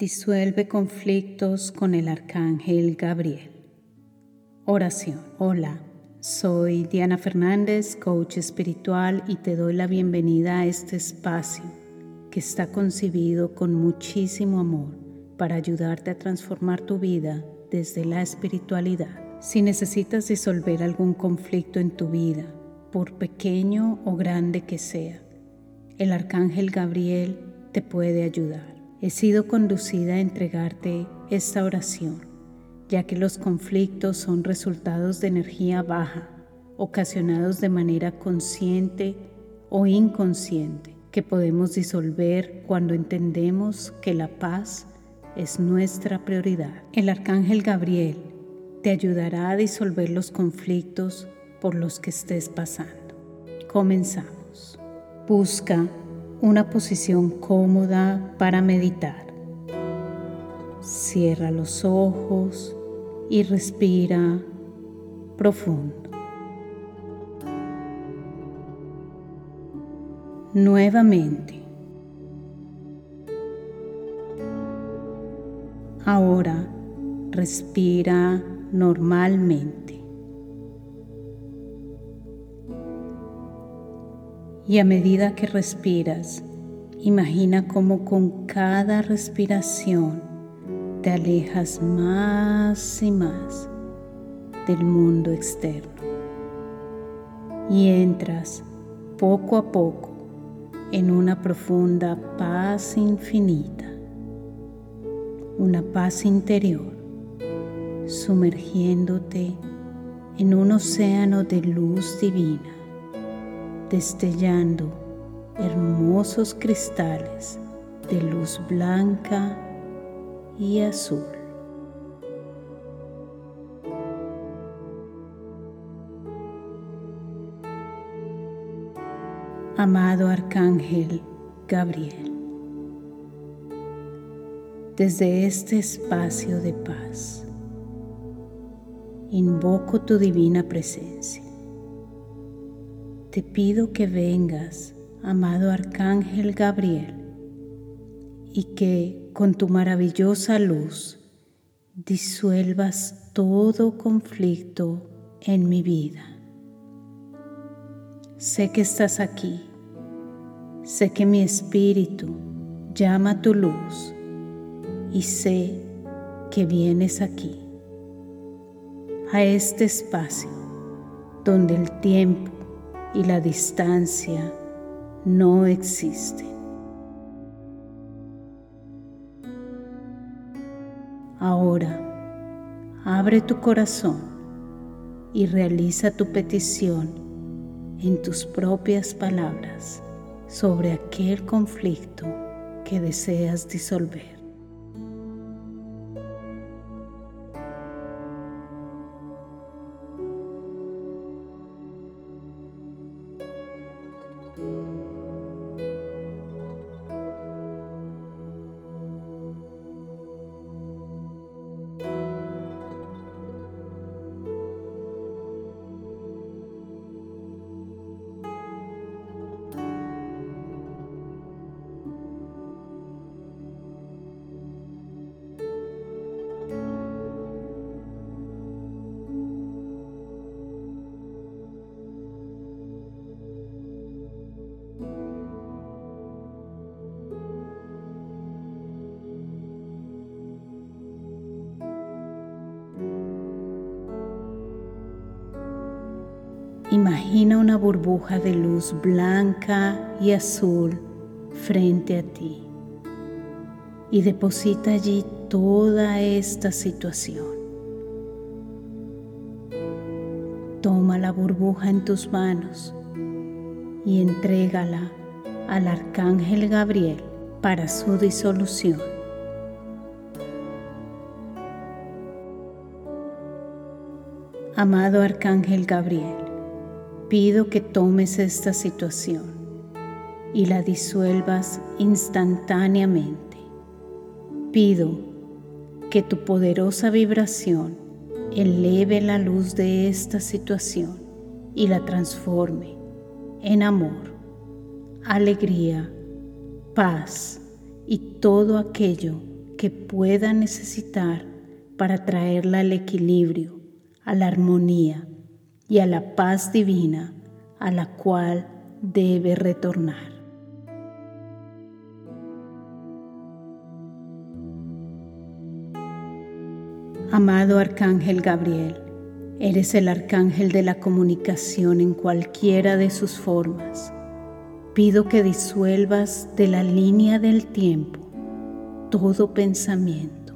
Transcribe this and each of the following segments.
Disuelve conflictos con el Arcángel Gabriel. Oración. Hola, soy Diana Fernández, coach espiritual, y te doy la bienvenida a este espacio que está concibido con muchísimo amor para ayudarte a transformar tu vida desde la espiritualidad. Si necesitas disolver algún conflicto en tu vida, por pequeño o grande que sea, el Arcángel Gabriel te puede ayudar he sido conducida a entregarte esta oración, ya que los conflictos son resultados de energía baja, ocasionados de manera consciente o inconsciente, que podemos disolver cuando entendemos que la paz es nuestra prioridad. El arcángel Gabriel te ayudará a disolver los conflictos por los que estés pasando. Comenzamos. Busca una posición cómoda para meditar. Cierra los ojos y respira profundo. Nuevamente. Ahora respira normalmente. Y a medida que respiras, imagina cómo con cada respiración te alejas más y más del mundo externo. Y entras poco a poco en una profunda paz infinita, una paz interior, sumergiéndote en un océano de luz divina destellando hermosos cristales de luz blanca y azul. Amado Arcángel Gabriel, desde este espacio de paz, invoco tu divina presencia te pido que vengas, amado Arcángel Gabriel, y que con tu maravillosa luz disuelvas todo conflicto en mi vida. Sé que estás aquí, sé que mi espíritu llama tu luz y sé que vienes aquí, a este espacio donde el tiempo y la distancia no existen. Ahora, abre tu corazón y realiza tu petición en tus propias palabras sobre aquel conflicto que deseas disolver. Imagina una burbuja de luz blanca y azul frente a ti y deposita allí toda esta situación. Toma la burbuja en tus manos y entrégala al arcángel Gabriel para su disolución. Amado arcángel Gabriel, pido que tomes esta situación y la disuelvas instantáneamente. Pido que tu poderosa vibración eleve la luz de esta situación y la transforme en amor, alegría, paz y todo aquello que pueda necesitar para traerla al equilibrio, a la armonía y a la paz divina a la cual debe retornar. Amado Arcángel Gabriel, eres el arcángel de la comunicación en cualquiera de sus formas. Pido que disuelvas de la línea del tiempo todo pensamiento,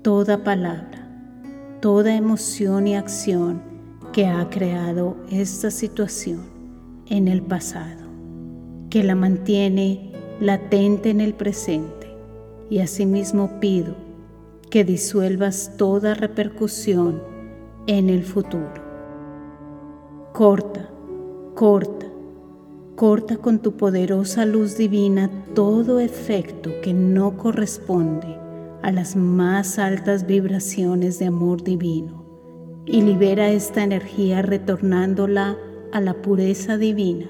toda palabra, toda emoción y acción que ha creado esta situación en el pasado, que la mantiene latente en el presente y asimismo pido que disuelvas toda repercusión en el futuro. Corta, corta, corta con tu poderosa luz divina todo efecto que no corresponde a las más altas vibraciones de amor divino y libera esta energía retornándola a la pureza divina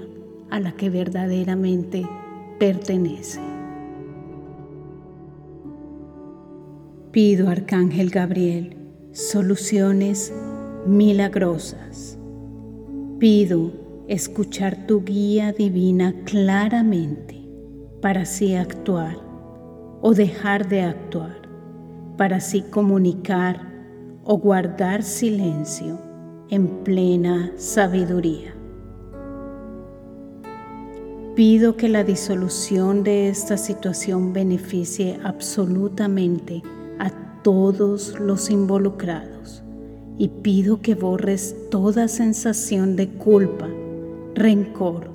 a la que verdaderamente pertenece. Pido, Arcángel Gabriel, soluciones milagrosas. Pido escuchar tu guía divina claramente para así actuar o dejar de actuar, para así comunicar o guardar silencio en plena sabiduría. Pido que la disolución de esta situación beneficie absolutamente todos los involucrados y pido que borres toda sensación de culpa, rencor,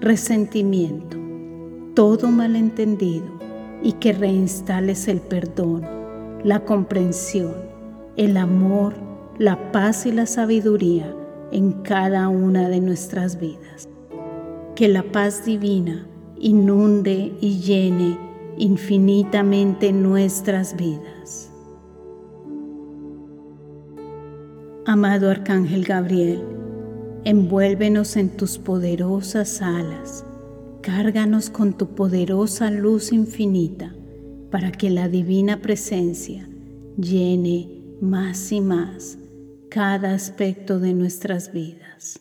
resentimiento, todo malentendido y que reinstales el perdón, la comprensión, el amor, la paz y la sabiduría en cada una de nuestras vidas. Que la paz divina inunde y llene infinitamente nuestras vidas. Amado Arcángel Gabriel, envuélvenos en tus poderosas alas, cárganos con tu poderosa luz infinita para que la divina presencia llene más y más cada aspecto de nuestras vidas.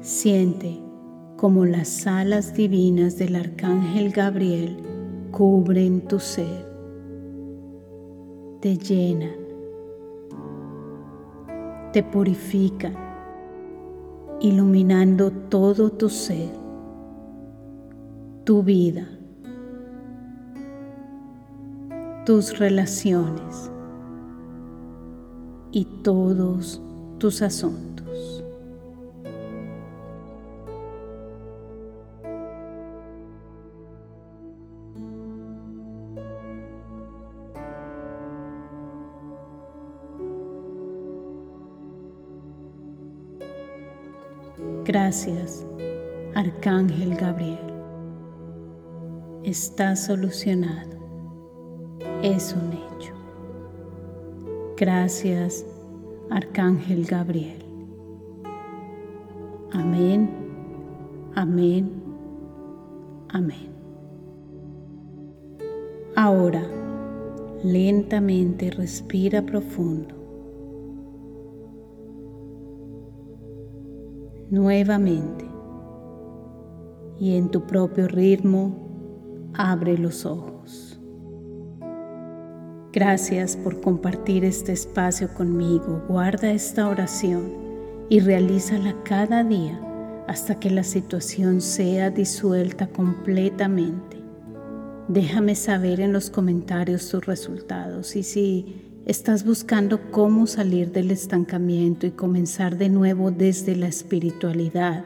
Siente como las alas divinas del Arcángel Gabriel cubren tu ser, te llenan, te purifican, iluminando todo tu ser, tu vida, tus relaciones y todos tus asuntos. Gracias, Arcángel Gabriel. Está solucionado. Es un hecho. Gracias, Arcángel Gabriel. Amén, amén, amén. Ahora, lentamente respira profundo. nuevamente y en tu propio ritmo abre los ojos. Gracias por compartir este espacio conmigo. Guarda esta oración y realízala cada día hasta que la situación sea disuelta completamente. Déjame saber en los comentarios tus resultados y si Estás buscando cómo salir del estancamiento y comenzar de nuevo desde la espiritualidad.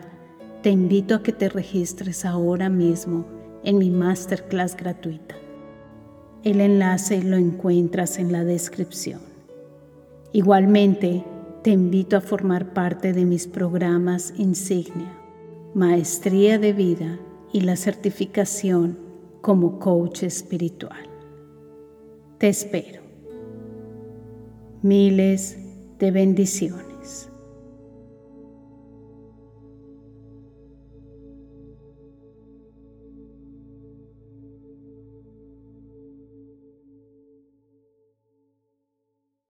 Te invito a que te registres ahora mismo en mi masterclass gratuita. El enlace lo encuentras en la descripción. Igualmente, te invito a formar parte de mis programas insignia, Maestría de Vida y la certificación como coach espiritual. Te espero miles de bendiciones.